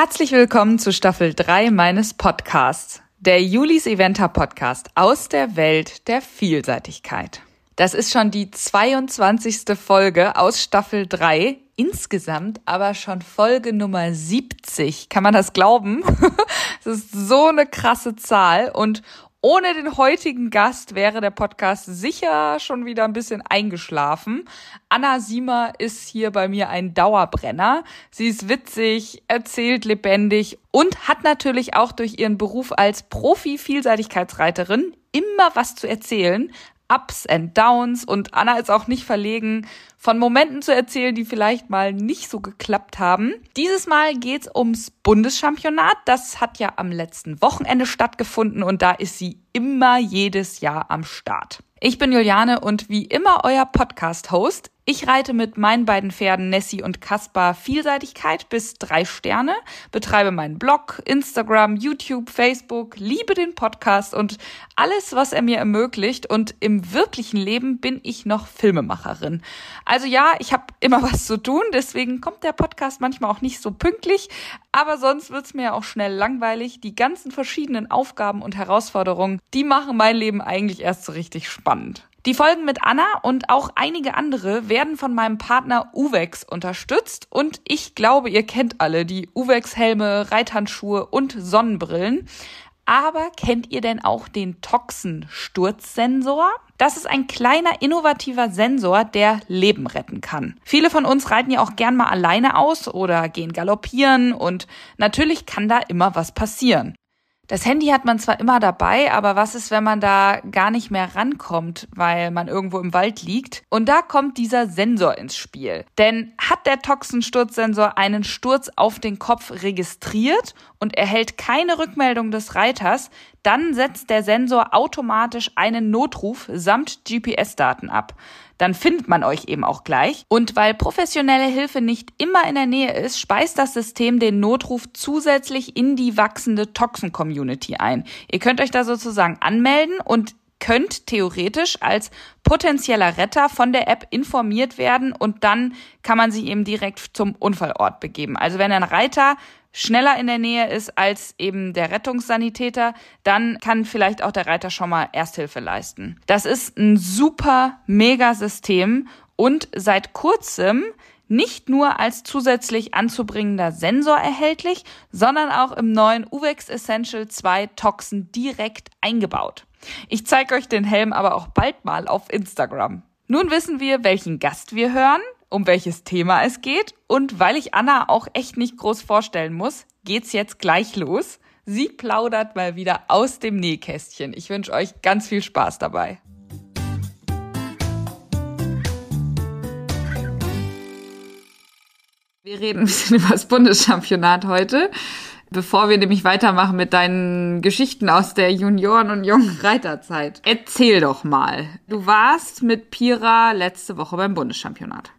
Herzlich willkommen zu Staffel 3 meines Podcasts, der Julis Eventer Podcast aus der Welt der Vielseitigkeit. Das ist schon die 22. Folge aus Staffel 3, insgesamt aber schon Folge Nummer 70. Kann man das glauben? das ist so eine krasse Zahl und ohne den heutigen Gast wäre der Podcast sicher schon wieder ein bisschen eingeschlafen. Anna Siemer ist hier bei mir ein Dauerbrenner. Sie ist witzig, erzählt lebendig und hat natürlich auch durch ihren Beruf als Profi-Vielseitigkeitsreiterin immer was zu erzählen. Ups and Downs und Anna ist auch nicht verlegen, von Momenten zu erzählen, die vielleicht mal nicht so geklappt haben. Dieses Mal geht's ums Bundeschampionat. Das hat ja am letzten Wochenende stattgefunden und da ist sie immer jedes Jahr am Start. Ich bin Juliane und wie immer euer Podcast-Host. Ich reite mit meinen beiden Pferden Nessie und Kaspar Vielseitigkeit bis drei Sterne, betreibe meinen Blog, Instagram, YouTube, Facebook, liebe den Podcast und alles, was er mir ermöglicht. Und im wirklichen Leben bin ich noch Filmemacherin. Also ja, ich habe immer was zu tun, deswegen kommt der Podcast manchmal auch nicht so pünktlich, aber sonst wird's mir auch schnell langweilig. Die ganzen verschiedenen Aufgaben und Herausforderungen, die machen mein Leben eigentlich erst so richtig spannend. Die Folgen mit Anna und auch einige andere werden von meinem Partner Uvex unterstützt und ich glaube, ihr kennt alle die Uvex-Helme, Reithandschuhe und Sonnenbrillen. Aber kennt ihr denn auch den Toxen-Sturzsensor? Das ist ein kleiner innovativer Sensor, der Leben retten kann. Viele von uns reiten ja auch gern mal alleine aus oder gehen galoppieren und natürlich kann da immer was passieren. Das Handy hat man zwar immer dabei, aber was ist, wenn man da gar nicht mehr rankommt, weil man irgendwo im Wald liegt? Und da kommt dieser Sensor ins Spiel. Denn hat der Toxensturzsensor einen Sturz auf den Kopf registriert und erhält keine Rückmeldung des Reiters, dann setzt der Sensor automatisch einen Notruf samt GPS-Daten ab dann findet man euch eben auch gleich. Und weil professionelle Hilfe nicht immer in der Nähe ist, speist das System den Notruf zusätzlich in die wachsende Toxen-Community ein. Ihr könnt euch da sozusagen anmelden und könnt theoretisch als potenzieller Retter von der App informiert werden und dann kann man sich eben direkt zum Unfallort begeben. Also wenn ein Reiter schneller in der Nähe ist als eben der Rettungssanitäter, dann kann vielleicht auch der Reiter schon mal Ersthilfe leisten. Das ist ein super mega System und seit kurzem nicht nur als zusätzlich anzubringender Sensor erhältlich, sondern auch im neuen Uvex Essential 2 Toxen direkt eingebaut. Ich zeige euch den Helm aber auch bald mal auf Instagram. Nun wissen wir, welchen Gast wir hören um welches Thema es geht. Und weil ich Anna auch echt nicht groß vorstellen muss, geht's jetzt gleich los. Sie plaudert mal wieder aus dem Nähkästchen. Ich wünsche euch ganz viel Spaß dabei. Wir reden ein bisschen über das Bundeschampionat heute. Bevor wir nämlich weitermachen mit deinen Geschichten aus der Junioren- und jungen Reiterzeit. Erzähl doch mal. Du warst mit Pira letzte Woche beim Bundeschampionat.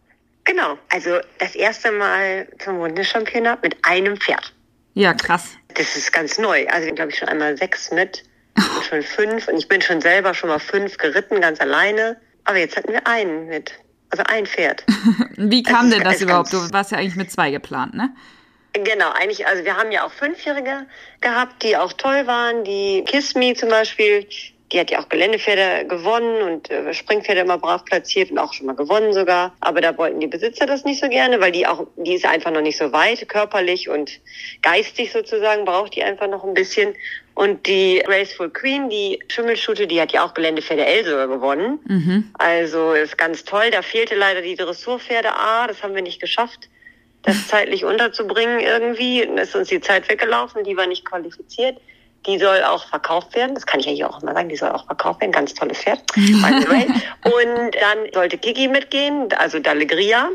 Genau, also das erste Mal zum Bundeschampionat mit einem Pferd. Ja, krass. Das ist ganz neu. Also glaube ich schon einmal sechs mit, schon fünf und ich bin schon selber schon mal fünf geritten, ganz alleine. Aber jetzt hatten wir einen mit, also ein Pferd. Wie kam also denn das überhaupt? Du warst ja eigentlich mit zwei geplant, ne? Genau, eigentlich, also wir haben ja auch Fünfjährige gehabt, die auch toll waren, die Kiss Me zum Beispiel, die hat ja auch Geländepferde gewonnen und äh, Springpferde immer brav platziert und auch schon mal gewonnen sogar. Aber da wollten die Besitzer das nicht so gerne, weil die auch, die ist einfach noch nicht so weit, körperlich und geistig sozusagen, braucht die einfach noch ein bisschen. Und die Graceful Queen, die Schimmelschute, die hat ja auch Geländepferde L sogar gewonnen. Mhm. Also ist ganz toll. Da fehlte leider die Dressurpferde A, das haben wir nicht geschafft das zeitlich unterzubringen irgendwie. Dann ist uns die Zeit weggelaufen, die war nicht qualifiziert. Die soll auch verkauft werden. Das kann ich ja hier auch immer sagen. Die soll auch verkauft werden. Ganz tolles Pferd. und dann sollte Kiki mitgehen, also D'Allegria.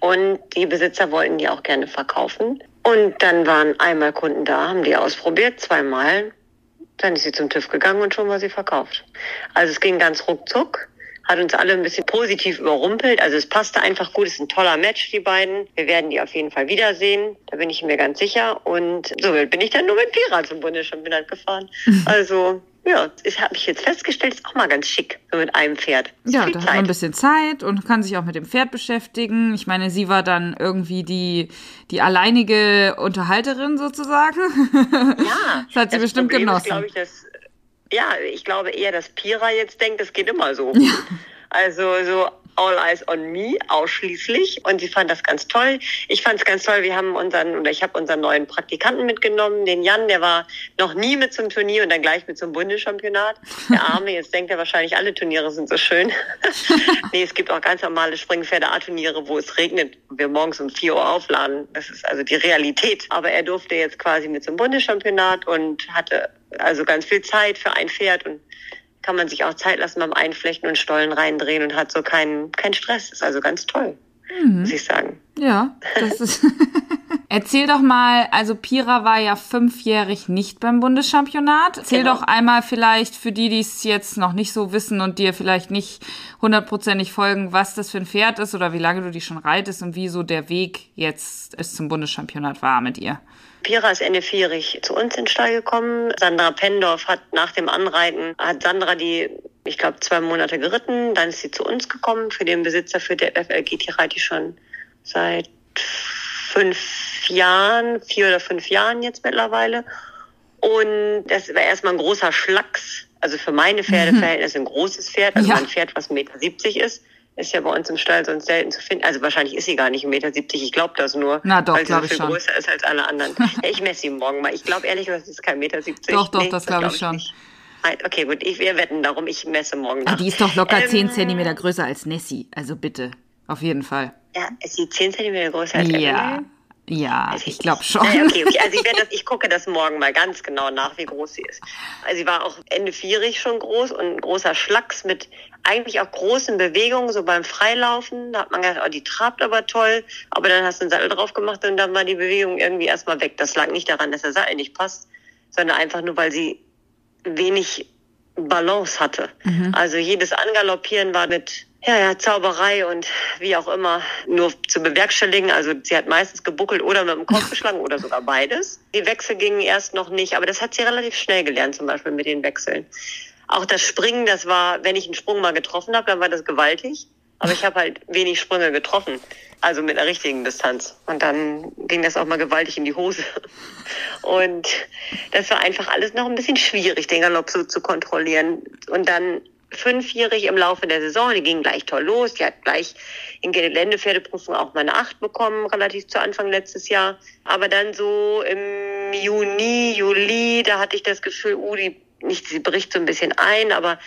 Und die Besitzer wollten die auch gerne verkaufen. Und dann waren einmal Kunden da, haben die ausprobiert, zweimal. Dann ist sie zum TÜV gegangen und schon war sie verkauft. Also es ging ganz ruckzuck hat uns alle ein bisschen positiv überrumpelt. Also es passte einfach gut, es ist ein toller Match, die beiden. Wir werden die auf jeden Fall wiedersehen, da bin ich mir ganz sicher. Und so bin ich dann nur mit Pira zum Bundeschampionat gefahren. Also Ja, das habe ich jetzt festgestellt, ist auch mal ganz schick, mit einem Pferd. Ja, da hat man ein bisschen Zeit und kann sich auch mit dem Pferd beschäftigen. Ich meine, sie war dann irgendwie die, die alleinige Unterhalterin sozusagen. Ja. das hat sie bestimmt Problem genossen. Ist, ich, dass, ja, ich glaube eher, dass Pira jetzt denkt, das geht immer so. Ja. Also so All Eyes on Me ausschließlich und sie fand das ganz toll. Ich fand es ganz toll. Wir haben unseren oder ich habe unseren neuen Praktikanten mitgenommen, den Jan, der war noch nie mit zum Turnier und dann gleich mit zum Bundeschampionat. Der Arme, jetzt denkt er wahrscheinlich, alle Turniere sind so schön. nee, es gibt auch ganz normale Springpferde A-Turniere, wo es regnet und wir morgens um 4 Uhr aufladen. Das ist also die Realität. Aber er durfte jetzt quasi mit zum Bundeschampionat und hatte also ganz viel Zeit für ein Pferd und kann man sich auch Zeit lassen beim Einflechten und Stollen reindrehen und hat so keinen keinen Stress. ist also ganz toll, mhm. muss ich sagen. Ja, das ist. Erzähl doch mal, also Pira war ja fünfjährig nicht beim Bundeschampionat. Erzähl genau. doch einmal vielleicht für die, die es jetzt noch nicht so wissen und dir vielleicht nicht hundertprozentig folgen, was das für ein Pferd ist oder wie lange du die schon reitest und wie so der Weg jetzt es zum Bundeschampionat war mit ihr. Pira ist Ende vierig zu uns in den Stall gekommen. Sandra Pendorf hat nach dem Anreiten, hat Sandra die, ich glaube, zwei Monate geritten. Dann ist sie zu uns gekommen. Für den Besitzer, für der FLGT reite ich schon seit fünf Jahren, vier oder fünf Jahren jetzt mittlerweile. Und das war erstmal ein großer Schlacks. Also für meine Pferdeverhältnisse ein großes Pferd, also ja. ein Pferd, was 1,70 Meter ist ist ja bei uns im Stall sonst selten zu finden. Also wahrscheinlich ist sie gar nicht 1,70 Meter. Ich glaube das nur. Na doch, weil sie so viel schon. größer ist als alle anderen. ja, ich messe sie morgen mal. Ich glaube ehrlich gesagt, sie ist kein Meter. Doch, doch, nee, das, glaube glaub ich schon. Nicht. Okay, gut, ich, wir wetten darum. Ich messe morgen nach. Ja, die ist doch locker ähm, 10 Zentimeter größer als Nessie. Also bitte, auf jeden Fall. Ja, ist sie 10 Zentimeter größer als Ja. Nessie? Ja, also ich glaube schon. Okay, okay. Also ich, werde das, ich gucke das morgen mal ganz genau nach, wie groß sie ist. Also sie war auch Ende vierig schon groß und ein großer Schlacks mit eigentlich auch großen Bewegungen, so beim Freilaufen. Da hat man gedacht, oh, die trabt aber toll. Aber dann hast du einen Sattel drauf gemacht und dann war die Bewegung irgendwie erstmal weg. Das lag nicht daran, dass der Sattel nicht passt, sondern einfach nur, weil sie wenig Balance hatte. Mhm. Also jedes Angaloppieren war mit ja, ja, Zauberei und wie auch immer nur zu bewerkstelligen. Also sie hat meistens gebuckelt oder mit dem Kopf geschlagen oder sogar beides. Die Wechsel gingen erst noch nicht, aber das hat sie relativ schnell gelernt, zum Beispiel mit den Wechseln. Auch das Springen, das war, wenn ich einen Sprung mal getroffen habe, dann war das gewaltig. Aber ich habe halt wenig Sprünge getroffen, also mit einer richtigen Distanz. Und dann ging das auch mal gewaltig in die Hose. Und das war einfach alles noch ein bisschen schwierig, den Galopp so zu kontrollieren. Und dann fünfjährig im Laufe der Saison. Die ging gleich toll los. Die hat gleich in Geländepferdeprüfung auch mal eine Acht bekommen, relativ zu Anfang letztes Jahr. Aber dann so im Juni, Juli, da hatte ich das Gefühl, uh, die, nicht, sie bricht so ein bisschen ein, aber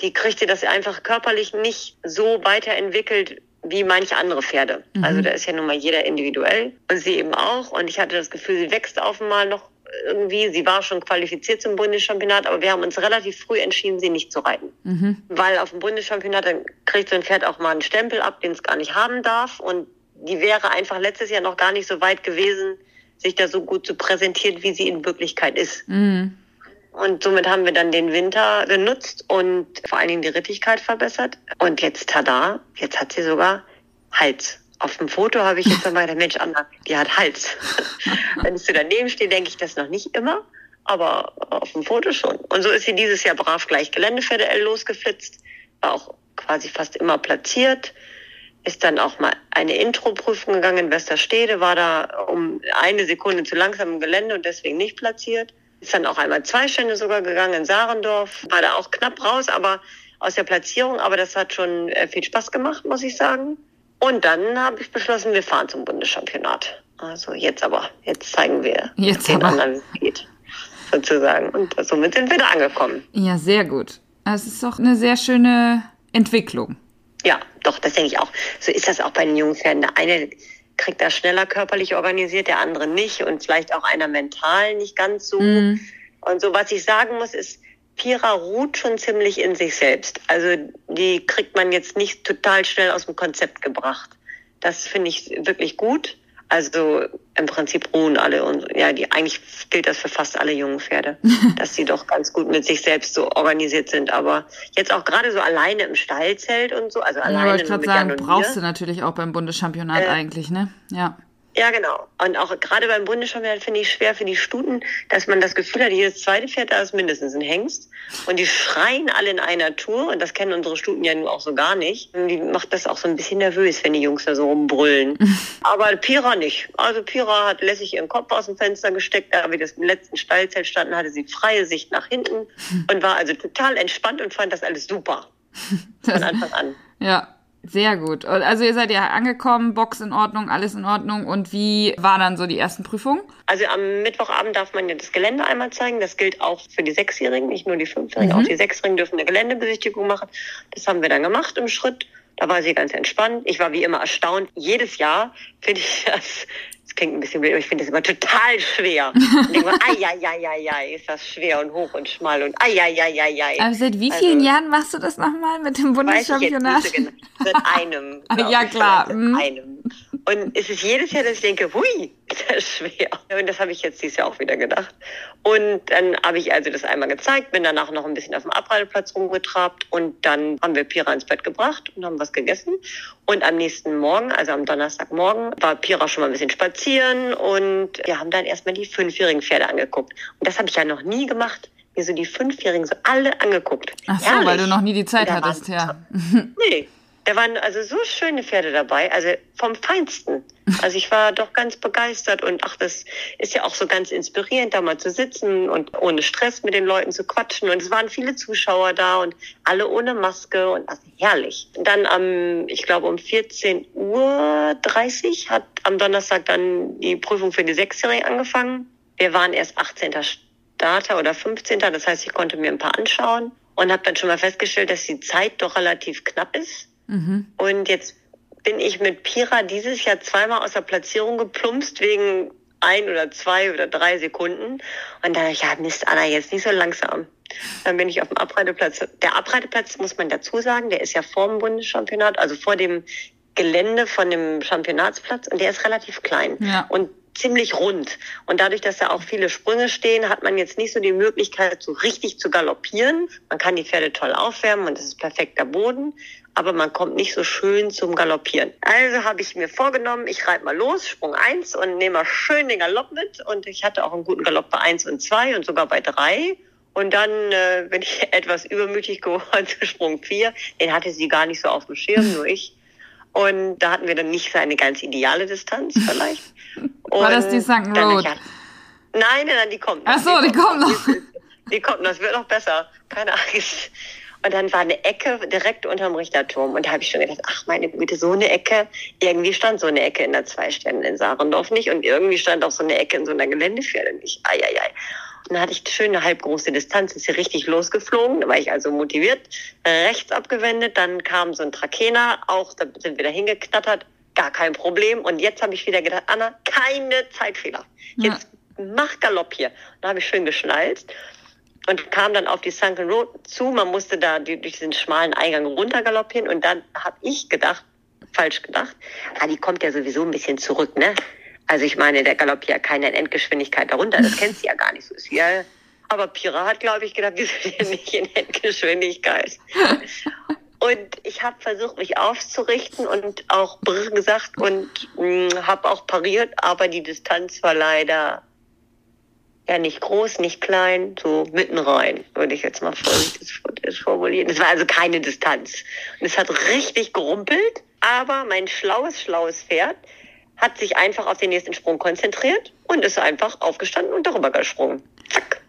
die kriegte das einfach körperlich nicht so weiterentwickelt, wie manche andere Pferde. Mhm. Also da ist ja nun mal jeder individuell und sie eben auch. Und ich hatte das Gefühl, sie wächst auf einmal noch irgendwie, sie war schon qualifiziert zum Bundeschampionat, aber wir haben uns relativ früh entschieden, sie nicht zu reiten. Mhm. Weil auf dem Bundeschampionat dann kriegt so ein Pferd auch mal einen Stempel ab, den es gar nicht haben darf. Und die wäre einfach letztes Jahr noch gar nicht so weit gewesen, sich da so gut zu präsentieren, wie sie in Wirklichkeit ist. Mhm. Und somit haben wir dann den Winter genutzt und vor allen Dingen die Rittigkeit verbessert. Und jetzt, tada, jetzt hat sie sogar Hals. Auf dem Foto habe ich jetzt einmal der Mensch, Anna, die hat Hals. Wenn ich so daneben stehe, denke ich das noch nicht immer, aber auf dem Foto schon. Und so ist sie dieses Jahr brav gleich Geländepferde L losgeflitzt, war auch quasi fast immer platziert, ist dann auch mal eine Intro-Prüfung gegangen in Westerstede, war da um eine Sekunde zu langsam im Gelände und deswegen nicht platziert. Ist dann auch einmal zwei Stände sogar gegangen in Sarendorf, war da auch knapp raus, aber aus der Platzierung, aber das hat schon äh, viel Spaß gemacht, muss ich sagen. Und dann habe ich beschlossen, wir fahren zum Bundeschampionat. Also jetzt aber, jetzt zeigen wir jetzt den aber. anderen, wie es geht, sozusagen. Und somit sind wir da angekommen. Ja, sehr gut. Es ist doch eine sehr schöne Entwicklung. Ja, doch, das denke ich auch. So ist das auch bei den jungen Pferden. Der eine kriegt das schneller körperlich organisiert, der andere nicht und vielleicht auch einer mental nicht ganz so. Mm. Und so, was ich sagen muss, ist, Pira ruht schon ziemlich in sich selbst. Also die kriegt man jetzt nicht total schnell aus dem Konzept gebracht. Das finde ich wirklich gut. Also im Prinzip ruhen alle und ja, die eigentlich gilt das für fast alle jungen Pferde, dass sie doch ganz gut mit sich selbst so organisiert sind. Aber jetzt auch gerade so alleine im Stallzelt und so, also alleine. Ja, ich gerade sagen, brauchst du natürlich auch beim Bundeschampionat äh, eigentlich, ne? Ja. Ja, genau. Und auch gerade beim Bundeschampionat finde ich schwer für die Stuten, dass man das Gefühl hat, jedes zweite Pferd da ist mindestens ein Hengst. Und die schreien alle in einer Tour. Und das kennen unsere Stuten ja nun auch so gar nicht. Und die macht das auch so ein bisschen nervös, wenn die Jungs da so rumbrüllen. Aber Pira nicht. Also Pira hat lässig ihren Kopf aus dem Fenster gesteckt. Da wir das im letzten Stallzelt standen, hatte sie freie Sicht nach hinten und war also total entspannt und fand das alles super. Von Anfang an. Ja, sehr gut. Also ihr seid ja angekommen, Box in Ordnung, alles in Ordnung. Und wie waren dann so die ersten Prüfungen? Also am Mittwochabend darf man ja das Gelände einmal zeigen. Das gilt auch für die Sechsjährigen, nicht nur die Fünfjährigen. Mhm. Auch die Sechsjährigen dürfen eine Geländebesichtigung machen. Das haben wir dann gemacht im Schritt. Da war sie ganz entspannt. Ich war wie immer erstaunt. Jedes Jahr finde ich das klingt ein bisschen blöd, aber ich finde das immer total schwer. Und denke mal, ai, ai, ai, ai, ai, ist das schwer und hoch und schmal und ai, ai, ai, ai, ai. Aber seit wie vielen also, Jahren machst du das nochmal mit dem Bundeschampionat? Weiß ich jetzt nicht so genau. Seit einem. ja, klar. Seit mhm. einem. Und es ist jedes Jahr, dass ich denke, hui, ist das schwer. Und das habe ich jetzt dieses Jahr auch wieder gedacht. Und dann habe ich also das einmal gezeigt, bin danach noch ein bisschen auf dem Abreiteplatz rumgetrabt und dann haben wir Pira ins Bett gebracht und haben was gegessen. Und am nächsten Morgen, also am Donnerstagmorgen, war Pira schon mal ein bisschen spazieren und wir haben dann erstmal die fünfjährigen Pferde angeguckt. Und das habe ich ja noch nie gemacht mir so die Fünfjährigen so alle angeguckt. Ach so, Herrlich. weil du noch nie die Zeit hattest, ja. Nee, da waren also so schöne Pferde dabei, also vom Feinsten. Also ich war doch ganz begeistert und ach, das ist ja auch so ganz inspirierend, da mal zu sitzen und ohne Stress mit den Leuten zu quatschen. Und es waren viele Zuschauer da und alle ohne Maske und also herrlich. Dann am, ich glaube um 14 Uhr 30 hat am Donnerstag dann die Prüfung für die Sechsjährigen angefangen. Wir waren erst 18. Starter oder 15. Das heißt, ich konnte mir ein paar anschauen und habe dann schon mal festgestellt, dass die Zeit doch relativ knapp ist. Mhm. Und jetzt bin ich mit Pira dieses Jahr zweimal aus der Platzierung geplumpst wegen ein oder zwei oder drei Sekunden. Und dann dachte ich, ja, Mist, Anna, jetzt nicht so langsam. Dann bin ich auf dem Abreiteplatz. Der Abreiteplatz, muss man dazu sagen, der ist ja vor dem Bundeschampionat, also vor dem Gelände von dem Championatsplatz und der ist relativ klein. Ja. Und ziemlich rund. Und dadurch, dass da auch viele Sprünge stehen, hat man jetzt nicht so die Möglichkeit, so richtig zu galoppieren. Man kann die Pferde toll aufwärmen und es ist perfekter Boden aber man kommt nicht so schön zum Galoppieren. Also habe ich mir vorgenommen, ich reite mal los, Sprung 1 und nehme mal schön den Galopp mit. Und ich hatte auch einen guten Galopp bei 1 und 2 und sogar bei 3. Und dann äh, bin ich etwas übermütig geworden zu Sprung 4. Den hatte sie gar nicht so auf dem Schirm, nur ich. Und da hatten wir dann nicht so eine ganz ideale Distanz vielleicht. War das die St. Road? nein, nein, nein, die kommt noch. Ach so, die, die kommt noch. Die, die kommt noch, das wird noch besser. Keine Angst. Und dann war eine Ecke direkt unterm Richterturm. Und da habe ich schon gedacht, ach meine Güte, so eine Ecke. Irgendwie stand so eine Ecke in der Zwei Sternen in Sarendorf nicht. Und irgendwie stand auch so eine Ecke in so einer Geländepferde nicht. Eieiei. Und dann hatte ich schön eine halbgroße Distanz, ist hier richtig losgeflogen. Da war ich also motiviert, rechts abgewendet. Dann kam so ein Trakehner, auch da sind wir da hingeknattert. Gar kein Problem. Und jetzt habe ich wieder gedacht, Anna, keine Zeitfehler. Jetzt ja. mach Galopp hier. Und da habe ich schön geschnallt und kam dann auf die Sunken Road zu. Man musste da durch diesen schmalen Eingang runtergaloppieren und dann habe ich gedacht, falsch gedacht, ah, die kommt ja sowieso ein bisschen zurück, ne? Also ich meine, der galoppiert ja keine Endgeschwindigkeit darunter, das kennst du ja gar nicht so. Ist ja, aber Pira hat, glaube ich, gedacht, wir sind ja nicht in Endgeschwindigkeit. Und ich habe versucht, mich aufzurichten und auch Brr gesagt und mm, habe auch pariert, aber die Distanz war leider ja nicht groß, nicht klein, so mitten rein, würde ich jetzt mal vorsichtig formulieren. Es war also keine Distanz. Und es hat richtig gerumpelt, aber mein schlaues, schlaues Pferd hat sich einfach auf den nächsten Sprung konzentriert und ist einfach aufgestanden und darüber gesprungen. Zack.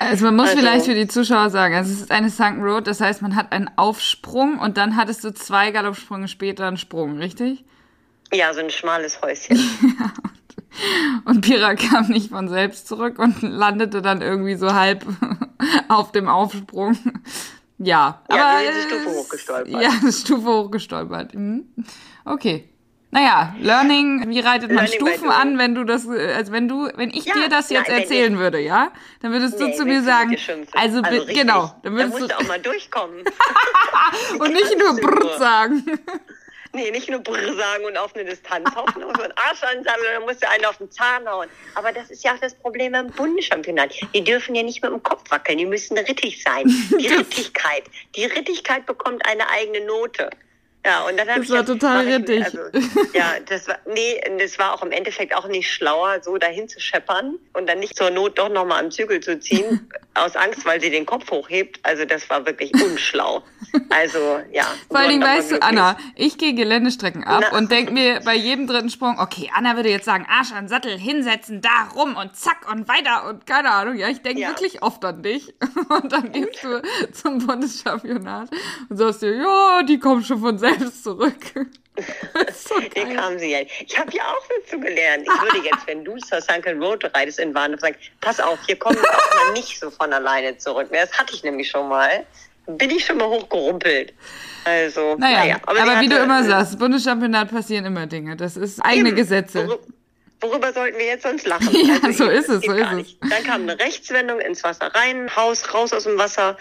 Also man muss also, vielleicht für die Zuschauer sagen, also es ist eine Sunken Road, das heißt, man hat einen Aufsprung und dann hattest du zwei Galoppsprünge später einen Sprung, richtig? Ja, so ein schmales Häuschen. Und Pira kam nicht von selbst zurück und landete dann irgendwie so halb auf dem Aufsprung. Ja, ja aber. Ja, ist Stufe hochgestolpert. Ja, Stufe hochgestolpert. Mhm. Okay. Naja, Learning, wie reitet man Learning Stufen an, wenn du das, also wenn du, wenn ich ja, dir das jetzt nein, erzählen ich, würde, ja, dann würdest nee, du zu mir sagen, also, also genau, dann würdest da musst du auch mal durchkommen. und nicht nur brr sagen. Nee, nicht nur Brr sagen und auf eine Distanz hoffen und so einen Arsch ansammeln, dann musst du einen auf den Zahn hauen. Aber das ist ja auch das Problem beim Bundeschampionat. Die dürfen ja nicht mit dem Kopf wackeln, die müssen rittig sein. Die Rittigkeit. Die Rittigkeit bekommt eine eigene Note. Ja, und dann habe ich. Das war total rittig. Also, ja, das war, nee, das war auch im Endeffekt auch nicht schlauer, so dahin zu scheppern und dann nicht zur Not doch nochmal am Zügel zu ziehen, aus Angst, weil sie den Kopf hochhebt. Also, das war wirklich unschlau. Also, ja. Vor allem, weißt du, Anna, ich gehe Geländestrecken ab Na. und denke mir bei jedem dritten Sprung, okay, Anna würde jetzt sagen, Arsch an Sattel, hinsetzen, da rum und zack und weiter und keine Ahnung. Ja, ich denke ja. wirklich oft an dich. Und dann gehst du zum Bundeschampionat und sagst dir, ja, die kommen schon von selbst zurück. so Hier kamen sie ja. Ich habe ja auch dazu gelernt. Ich würde jetzt, wenn du zur Sunken Road reitest in Warndorf, sagen, pass auf, hier kommen wir auch mal nicht so von alleine zurück. Das hatte ich nämlich schon mal. Bin ich schon mal hochgerumpelt. Also, naja, naja aber, aber wie du immer sagst, Bundeschampionat passieren immer Dinge. Das ist eigene eben, Gesetze. Worüber sollten wir jetzt sonst lachen? Ja, also, so ist es, so ist es. Dann kam eine Rechtswendung ins Wasser rein, Haus raus aus dem Wasser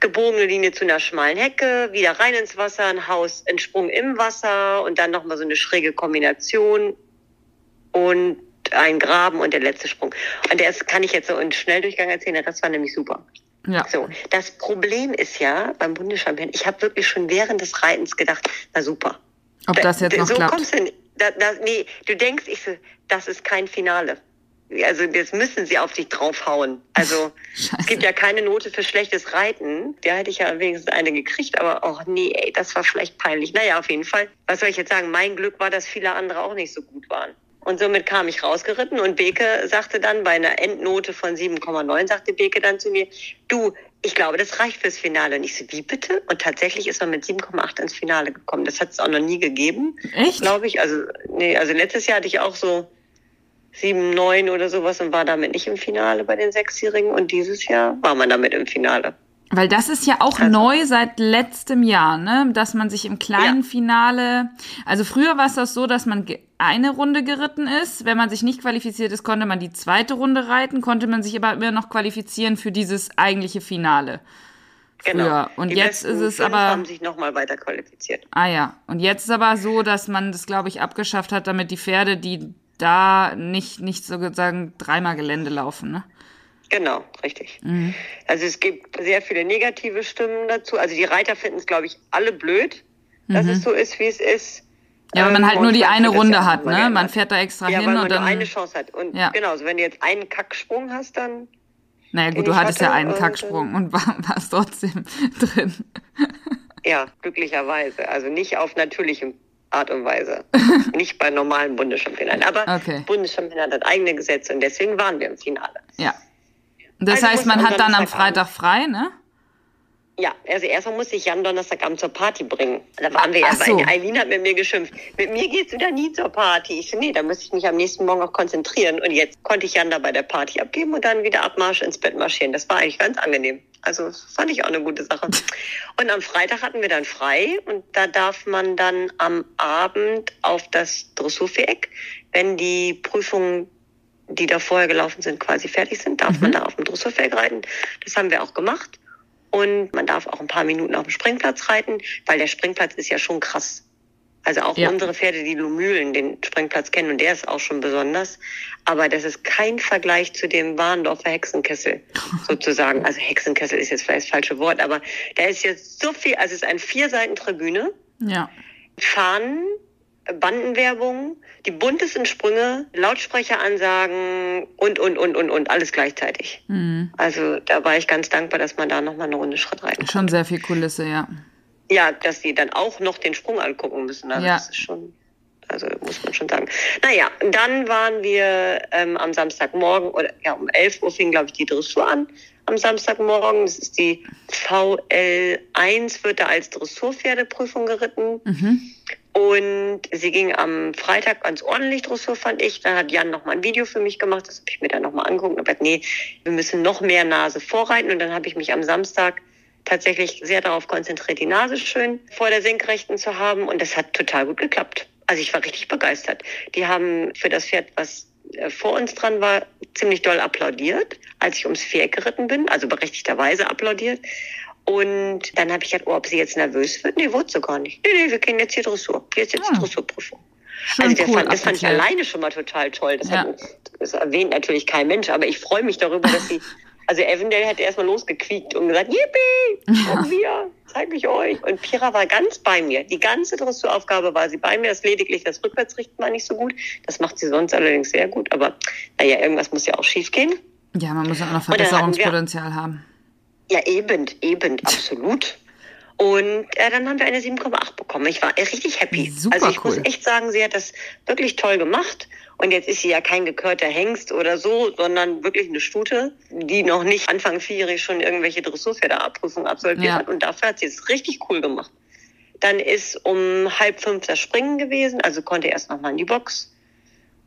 gebogene Linie zu einer schmalen Hecke, wieder rein ins Wasser, ein Haus, ein Sprung im Wasser und dann nochmal so eine schräge Kombination und ein Graben und der letzte Sprung. Und das kann ich jetzt so in Schnelldurchgang erzählen, das war nämlich super. Ja. So, das Problem ist ja beim Bundeschampion, ich habe wirklich schon während des Reitens gedacht, na super. Ob das jetzt noch so klappt? Kommst du, da, da, nee, du denkst, ich so, das ist kein Finale also jetzt müssen sie auf dich draufhauen. Also es gibt ja keine Note für schlechtes Reiten. Da hätte ich ja wenigstens eine gekriegt, aber oh nee, ey, das war vielleicht peinlich. Naja, auf jeden Fall. Was soll ich jetzt sagen? Mein Glück war, dass viele andere auch nicht so gut waren. Und somit kam ich rausgeritten und Beke sagte dann bei einer Endnote von 7,9 sagte Beke dann zu mir, du, ich glaube, das reicht fürs Finale. Und ich so, wie bitte? Und tatsächlich ist man mit 7,8 ins Finale gekommen. Das hat es auch noch nie gegeben. Echt? Glaube ich. Also, nee, also letztes Jahr hatte ich auch so 7, 9 oder sowas und war damit nicht im Finale bei den Sechsjährigen. Und dieses Jahr war man damit im Finale. Weil das ist ja auch also. neu seit letztem Jahr, ne? Dass man sich im kleinen ja. Finale, also früher war es das so, dass man eine Runde geritten ist. Wenn man sich nicht qualifiziert ist, konnte man die zweite Runde reiten, konnte man sich aber immer noch qualifizieren für dieses eigentliche Finale. Früher. Genau. Und die jetzt ist es aber. haben sich nochmal weiter qualifiziert. Ah ja. Und jetzt ist aber so, dass man das, glaube ich, abgeschafft hat, damit die Pferde, die da nicht, nicht sozusagen dreimal Gelände laufen, ne? Genau, richtig. Mhm. Also es gibt sehr viele negative Stimmen dazu. Also die Reiter finden es, glaube ich, alle blöd, dass mhm. es so ist, wie es ist. Ja, weil man ähm, halt nur die eine Runde hat, ne? Man fährt da extra ja, hin und dann. Nur eine Chance hat. Und ja. genau, also wenn du jetzt einen Kacksprung hast, dann. Naja, gut, du hattest hatte, ja einen Kacksprung und war, warst trotzdem drin. Ja, glücklicherweise. Also nicht auf natürlichem Art und Weise. Nicht bei normalen Bundeschampionaten. Aber okay. Bundeschampionat hat eigene Gesetze und deswegen waren wir im Finale. Ja. Das also heißt, man hat dann am Freitag frei, ne? Ja, also erstmal musste ich Jan Donnerstagabend zur Party bringen. Da waren wir ja so. bei Eileen hat mit mir geschimpft. Mit mir gehst du da nie zur Party. Ich so, nee, da müsste ich mich am nächsten Morgen auch konzentrieren. Und jetzt konnte ich Jan da bei der Party abgeben und dann wieder Abmarsch ins Bett marschieren. Das war eigentlich ganz angenehm. Also fand ich auch eine gute Sache. Und am Freitag hatten wir dann frei und da darf man dann am Abend auf das Dressurviereck, wenn die Prüfungen die da vorher gelaufen sind, quasi fertig sind, darf mhm. man da auf dem Dressurfeld reiten. Das haben wir auch gemacht. Und man darf auch ein paar Minuten auf dem Springplatz reiten, weil der Springplatz ist ja schon krass. Also auch ja. unsere Pferde, die Lumülen, den Springplatz kennen und der ist auch schon besonders. Aber das ist kein Vergleich zu dem Warndorfer Hexenkessel sozusagen. Also Hexenkessel ist jetzt vielleicht das falsche Wort, aber da ist jetzt so viel, also es ist eine Vierseiten-Tribüne. Ja. Fahnen, Bandenwerbung, die buntesten Sprünge, Lautsprecheransagen und, und, und, und, und, alles gleichzeitig. Mhm. Also da war ich ganz dankbar, dass man da nochmal eine Runde Schritt rein Schon sehr viel Kulisse, ja. Ja, dass sie dann auch noch den Sprung angucken müssen. Also ja. das ist schon, also muss man schon sagen. Naja, dann waren wir ähm, am Samstagmorgen, oder ja, um 11 Uhr fing, glaube ich, die Dressur an. Am Samstagmorgen, das ist die VL1, wird da als Dressurpferdeprüfung geritten. Mhm. Und sie ging am Freitag ganz ordentlich Dressur, fand ich. Dann hat Jan noch mal ein Video für mich gemacht. Das habe ich mir dann noch mal angeguckt und gesagt, nee, wir müssen noch mehr Nase vorreiten. Und dann habe ich mich am Samstag tatsächlich sehr darauf konzentriert, die Nase schön vor der Senkrechten zu haben. Und das hat total gut geklappt. Also ich war richtig begeistert. Die haben für das Pferd, was äh, vor uns dran war, ziemlich doll applaudiert, als ich ums Viereck geritten bin, also berechtigterweise applaudiert. Und dann habe ich gedacht, oh, ob sie jetzt nervös wird. Nee, wurde sie gar nicht. Nee, nee, wir gehen jetzt hier Dressur. Hier ist jetzt ah. Dressurprüfung. also der cool, fand, das fand ich alleine schon mal total toll. Das, ja. hat, das erwähnt natürlich kein Mensch, aber ich freue mich darüber, dass sie Also Evendale hätte erstmal losgequiekt und gesagt, Yippie, komm wir, zeig mich euch. Und Pira war ganz bei mir. Die ganze Dressuraufgabe war sie bei mir. Das lediglich das Rückwärtsrichten war nicht so gut. Das macht sie sonst allerdings sehr gut. Aber naja, irgendwas muss ja auch schief gehen. Ja, man muss ja auch noch Verbesserungspotenzial haben. Ja, eben, eben, absolut. Und äh, dann haben wir eine 7,8 bekommen. Ich war richtig happy. Super also ich cool. muss echt sagen, sie hat das wirklich toll gemacht. Und jetzt ist sie ja kein gekörter Hengst oder so, sondern wirklich eine Stute, die noch nicht Anfang vierjährig schon irgendwelche Dressurpferdeabprüfungen absolviert Ja. hat. Und dafür hat sie es richtig cool gemacht. Dann ist um halb fünf das Springen gewesen, also konnte erst nochmal in die Box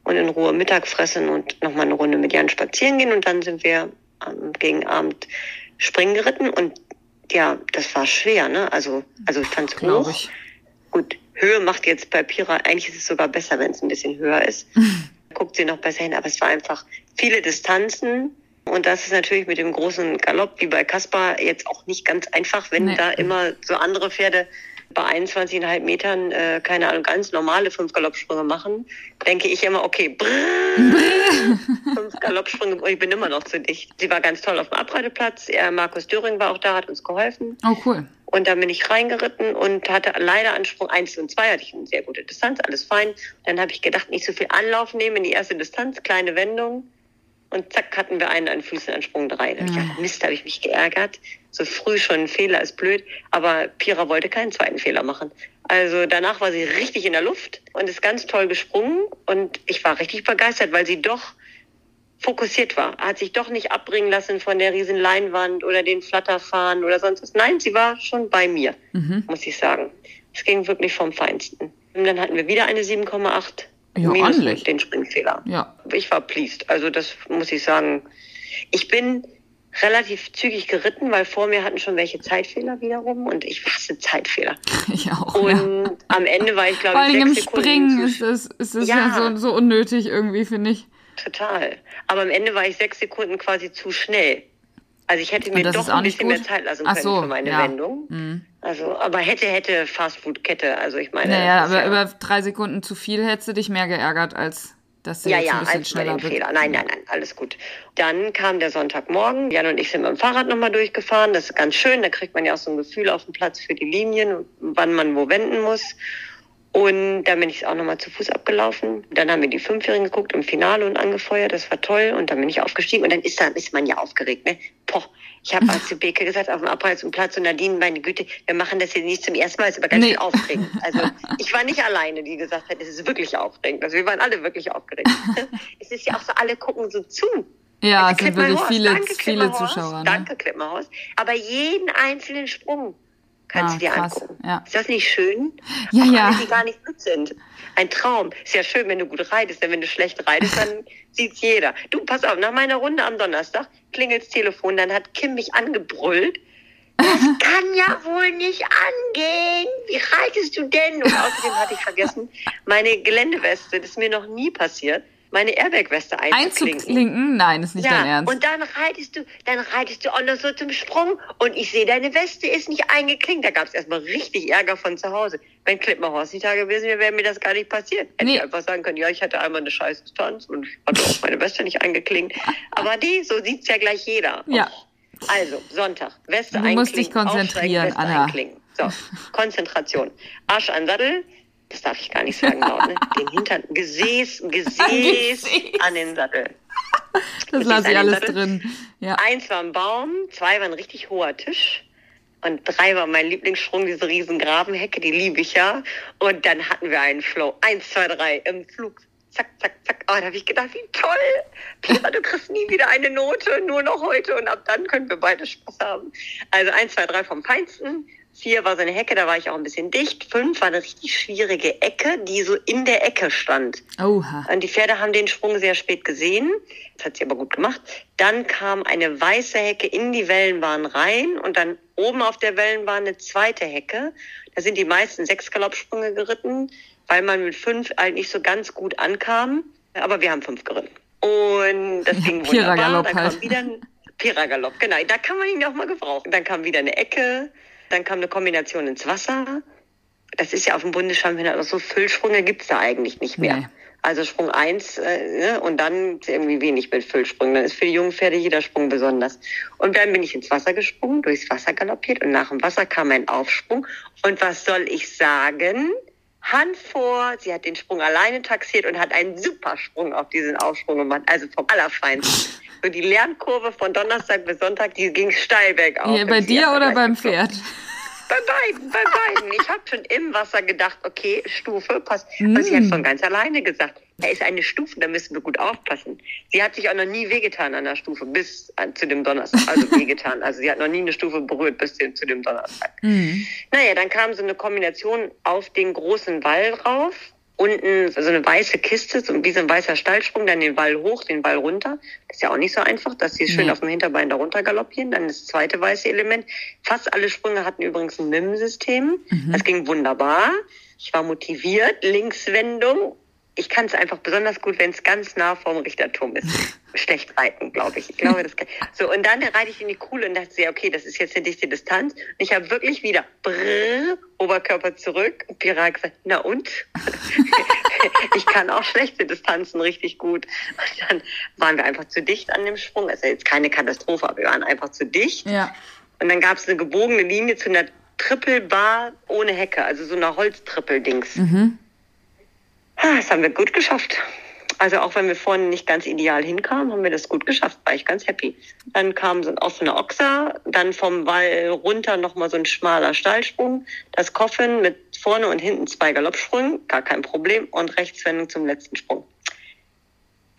und in Ruhe Mittag fressen und nochmal eine Runde mit Jan spazieren gehen. Und dann sind wir ähm, gegen Abend springen geritten und ja, das war schwer, ne? Also, also ich fand's Glaube hoch. ich. Gut, Höhe macht jetzt bei Pira, eigentlich ist es sogar besser, wenn es ein bisschen höher ist. Guckt sie noch besser hin, aber es war einfach viele Distanzen. Und das ist natürlich mit dem großen Galopp, wie bei Kaspar, jetzt auch nicht ganz einfach, wenn Nee. da immer so andere Pferde bei 21,5 Metern, äh, keine Ahnung, ganz normale fünf Galoppsprünge machen, denke ich immer, okay, brrr, fünf Galoppsprünge, ich bin immer noch zu dicht. Sie war ganz toll auf dem Abreiteplatz. Er, Markus Döring war auch da, hat uns geholfen. Oh, cool. Und dann bin ich reingeritten und hatte leider an Sprung 1 und 2 hatte ich eine sehr gute Distanz, alles fein. Dann habe ich gedacht, nicht so viel Anlauf nehmen in die erste Distanz, kleine Wendung. Und zack, hatten wir einen an Füßen an Sprung 3. Da hab ich Ja. gedacht, Mist, habe ich mich geärgert. So früh schon ein Fehler ist blöd. Aber Pira wollte keinen zweiten Fehler machen. Also danach war sie richtig in der Luft und ist ganz toll gesprungen. Und ich war richtig begeistert, weil sie doch fokussiert war. Hat sich doch nicht abbringen lassen von der riesen Leinwand oder den Flatterfahren oder sonst was. Nein, sie war schon bei mir, Mhm. muss ich sagen. Es ging wirklich vom Feinsten. Und dann hatten wir wieder eine 7,8. Ja, minus ordentlich. den Springfehler. Ja. Ich war pleased. Also das muss ich sagen. Ich bin relativ zügig geritten, weil vor mir hatten schon welche Zeitfehler wiederum und ich hasse Zeitfehler. Ich auch. Und ja. am Ende war ich, glaube Vor ich, allem im sechs Sekunden Springen ist es, ist es ja. Ja. so, so unnötig irgendwie, finde ich. Total. Aber am Ende war ich sechs Sekunden quasi zu schnell. Also ich hätte mir doch ein nicht bisschen gut? mehr Zeit lassen können so, für meine ja. Wendung. Mhm. Also, aber hätte, hätte Fastfood-Kette. Also ich meine. Naja, aber ja, über drei Sekunden zu viel hättest du dich mehr geärgert, als dass du ja, jetzt ja, ein bisschen als schneller bist. Fehler. Nein, nein, nein, alles gut. Dann kam der Sonntagmorgen. Jan und ich sind mit dem Fahrrad nochmal durchgefahren. Das ist ganz schön. Da kriegt man ja auch so ein Gefühl auf dem Platz für die Linien, wann man wo wenden muss. Und dann bin ich auch nochmal zu Fuß abgelaufen. Dann haben wir die Fünfjährigen geguckt im Finale und angefeuert. Das war toll. Und dann bin ich aufgestiegen. Und dann ist, da, ist man ja aufgeregt. Ne? Poh. Ich habe als Beke gesagt, auf dem Abreizungsplatz und Nadine, meine Güte, wir machen das jetzt nicht zum ersten Mal, ist aber ganz Nee. schön aufregend. Also ich war nicht alleine, die gesagt hat, es ist wirklich aufregend. Also wir waren alle wirklich aufgeregt. es ist ja auch so, alle gucken so zu. Ja, Also es sind wirklich viele, danke, viele Zuschauer. Ne? Danke, Klippnerhaus. Aber jeden einzelnen Sprung kannst Ah, du dir krass, angucken. ja. Ist das nicht schön? Ja, auch ja. Alle, die gar nicht gut sind. Ein Traum. Ist ja schön, wenn du gut reitest, denn wenn du schlecht reitest, dann sieht's jeder. Du, pass auf, nach meiner Runde am Donnerstag klingelt's Telefon, dann hat Kim mich angebrüllt. Das kann ja wohl nicht angehen. Wie reitest du denn? Und außerdem hatte ich vergessen, meine Geländeweste, das ist mir noch nie passiert, meine Airbag-Weste einzuklinken. Einzuklinken? Nein, ist nicht dein Ernst. Und dann reitest du, dann reitest du auch noch so zum Sprung und ich sehe, deine Weste ist nicht eingeklinkt. Da gab es erstmal richtig Ärger von zu Hause. Wenn Klippmerhorst nicht da gewesen wäre, wäre mir das gar nicht passiert. Hätte Nee. ich einfach sagen können, ja, ich hatte einmal eine scheiß Distanz und ich hatte auch meine Weste nicht eingeklinkt. Aber die, so sieht's ja gleich jeder. Ja. Also, Sonntag, Weste Du einklinken. musst dich konzentrieren, Anna. Einklinken. So, Konzentration. Arsch an Sattel. Das darf ich gar nicht sagen laut, ne? Den Hintern, Gesäß, Gesäß an den Sattel. das lasse ich alles Sattel. drin. Ja. Eins war ein Baum, zwei war ein richtig hoher Tisch und drei war mein Lieblingssprung, diese riesen Grabenhecke, die liebe ich ja. Und dann hatten wir einen Flow. Eins, zwei, drei im Flug. Zack, zack, zack. Oh, da habe ich gedacht, wie toll. Pira, du kriegst nie wieder eine Note, nur noch heute und ab dann können wir beide Spaß haben. Also eins, zwei, drei vom Feinsten. Vier war so eine Hecke, da war ich auch ein bisschen dicht. Fünf war eine richtig schwierige Ecke, die so in der Ecke stand. Oha. Und die Pferde haben den Sprung sehr spät gesehen. Das hat sie aber gut gemacht. Dann kam eine weiße Hecke in die Wellenbahn rein und dann oben auf der Wellenbahn eine zweite Hecke. Da sind die meisten sechs Galoppsprünge geritten, weil man mit fünf halt nicht so ganz gut ankam. Aber wir haben fünf geritten. Und das Ja, ging wunderbar. Pira-Galopp halt. kam wieder ein Pira-Galopp, genau. Da kann man ihn auch mal gebrauchen. Dann kam wieder eine Ecke. Dann kam eine Kombination ins Wasser. Das ist ja auf dem Bundeschampionat auch so Füllsprünge gibt's da eigentlich nicht mehr. Nee. Also Sprung eins äh, ne? und dann irgendwie wenig mit Füllsprung. Dann ist für die jungen Pferde jeder Sprung besonders. Und dann bin ich ins Wasser gesprungen, durchs Wasser galoppiert und nach dem Wasser kam ein Aufsprung. Und was soll ich sagen? Hand vor, sie hat den Sprung alleine taxiert und hat einen super Sprung auf diesen Aufsprung gemacht, also vom Allerfeinsten. So die Lernkurve von Donnerstag bis Sonntag, die ging steil bergauf. Ja, bei dir oder beim Pferd? Bei beiden, bei beiden. Ich habe schon im Wasser gedacht, okay, Stufe, passt. Mm. Aber sie hat von ganz alleine gesagt, da ist eine Stufe, da müssen wir gut aufpassen. Sie hat sich auch noch nie wehgetan an der Stufe bis zu dem Donnerstag, also wehgetan. Also sie hat noch nie eine Stufe berührt bis zu dem Donnerstag. Mm. Naja, dann kam so eine Kombination auf den großen Wall drauf unten so eine weiße Kiste, so wie so ein weißer Stallsprung, dann den Wall hoch, den Wall runter. Das ist ja auch nicht so einfach, dass sie schön nee. auf dem Hinterbein da runter galoppieren. Dann das zweite weiße Element. Fast alle Sprünge hatten übrigens ein MIM-System. Mhm. Das ging wunderbar. Ich war motiviert. Linkswendung ich kann es einfach besonders gut, wenn es ganz nah vorm Richterturm ist. Schlecht reiten, glaube ich. Ich glaube, das kann. So, und dann reite ich in die Kuhle und dachte, ja, okay, das ist jetzt eine dichte Distanz. Und ich habe wirklich wieder brrr, Oberkörper zurück. Und Pira gesagt, na und? ich kann auch schlechte Distanzen richtig gut. Und dann waren wir einfach zu dicht an dem Sprung. Also jetzt keine Katastrophe, aber wir waren einfach zu dicht. Ja. Und dann gab es eine gebogene Linie zu einer Triple Bar ohne Hecke, also so einer Holztrippel-Dings. Mhm. Ah, das haben wir gut geschafft. Also auch wenn wir vorne nicht ganz ideal hinkamen, haben wir das gut geschafft. War ich ganz happy. Dann kam so ein offener Ochser, dann vom Wall runter nochmal so ein schmaler Stallsprung, das Koffen mit vorne und hinten zwei Galoppsprüngen, gar kein Problem und Rechtswendung zum letzten Sprung.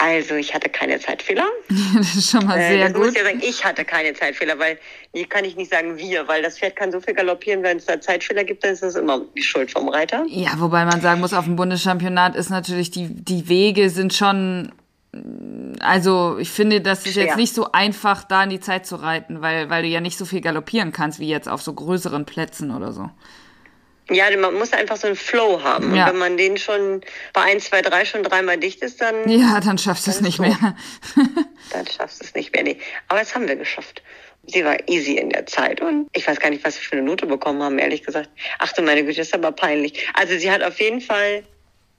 Also ich hatte keine Zeitfehler. das ist schon mal äh, sehr äh, gut. Ich muss ja sagen, ich hatte keine Zeitfehler, weil hier kann ich nicht sagen wir, weil das Pferd kann so viel galoppieren, wenn es da Zeitfehler gibt, dann ist das immer die Schuld vom Reiter. Ja, wobei man sagen muss, auf dem Bundeschampionat ist natürlich die, die Wege sind schon also ich finde, das ist Schwer. jetzt nicht so einfach, da in die Zeit zu reiten, weil, weil du ja nicht so viel galoppieren kannst wie jetzt auf so größeren Plätzen oder so. Ja, man muss einfach so einen Flow haben. Ja. Und wenn man den schon bei 1, 2, 3 schon dreimal dicht ist, dann. Ja, dann schaffst du es nicht mehr. dann schaffst du es nicht mehr. Nee. Aber das haben wir geschafft. Sie war easy in der Zeit und ich weiß gar nicht, was wir für eine Note bekommen haben, ehrlich gesagt. Ach du meine Güte, das ist aber peinlich. Also sie hat auf jeden Fall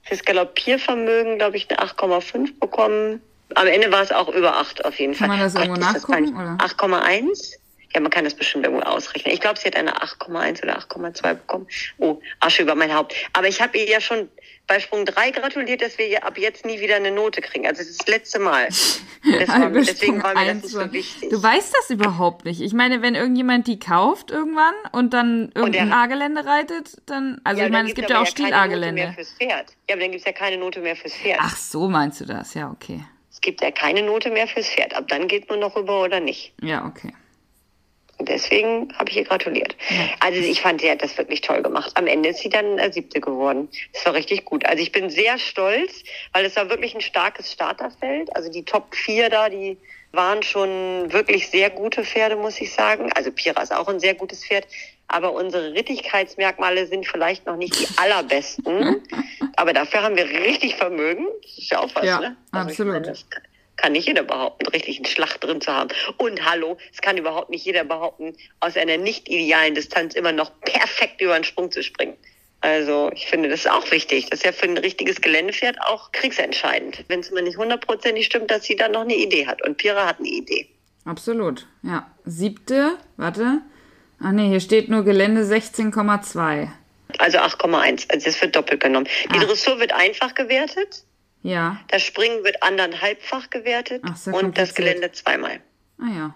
fürs Galoppiervermögen, glaube ich, eine 8,5 bekommen. Am Ende war es auch über 8 auf jeden Fall. Kann man das irgendwo Gott, nachgucken? 8,1? Ja, man kann das bestimmt irgendwo ausrechnen. Ich glaube, sie hat eine 8,1 oder 8,2 bekommen. Oh, Asche über mein Haupt. Aber ich habe ihr ja schon bei Sprung 3 gratuliert, dass wir ihr ab jetzt nie wieder eine Note kriegen. Also das, ist das letzte Mal. Das war, deswegen war mir das nicht so wichtig. Du weißt das überhaupt nicht. Ich meine, wenn irgendjemand die kauft irgendwann und dann irgendein A-Gelände reitet, dann, also ja, ich meine, es gibt ja auch Stil-A-Gelände. Ja, aber dann gibt's ja keine Note mehr fürs Pferd. Ach so, meinst du das? Ja, okay. Es gibt ja keine Note mehr fürs Pferd. Ab dann geht man noch rüber oder nicht. Ja, okay. Deswegen habe ich ihr gratuliert. Also ich fand, sie hat das wirklich toll gemacht. Am Ende ist sie dann äh, siebte geworden. Das war richtig gut. Also ich bin sehr stolz, weil es war wirklich ein starkes Starterfeld. Also die Top 4 da, die waren schon wirklich sehr gute Pferde, muss ich sagen. Also Pira ist auch ein sehr gutes Pferd. Aber unsere Rittigkeitsmerkmale sind vielleicht noch nicht die allerbesten. aber dafür haben wir richtig Vermögen. Das ist ja auch was, ja, ne? Also absolut. Kann nicht jeder behaupten, richtig einen Schlag drin zu haben. Und hallo, es kann überhaupt nicht jeder behaupten, aus einer nicht idealen Distanz immer noch perfekt über einen Sprung zu springen. Also ich finde, das ist auch wichtig. Das ist ja für ein richtiges Geländepferd auch kriegsentscheidend. Wenn es mir nicht hundertprozentig stimmt, dass sie da noch eine Idee hat. Und Pira hat eine Idee. Absolut, ja. Siebte, warte. Ach nee, hier steht nur Gelände 16,2. Also 8,1. Also das wird doppelt genommen. Die ah. Dressur wird einfach gewertet. Ja. Das Springen wird anderthalbfach gewertet Ach, und das Gelände zweimal. Ah ja.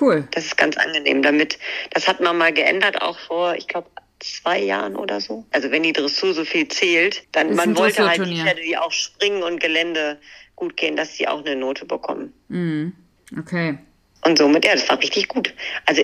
Cool. Das ist ganz angenehm. Damit, das hat man mal geändert, auch vor, ich glaube, zwei Jahren oder so. Also wenn die Dressur so viel zählt, dann ist man wollte halt die Pferde, die auch Springen und Gelände gut gehen, dass sie auch eine Note bekommen. Mhm. Okay. Und somit, ja, das war richtig gut. Also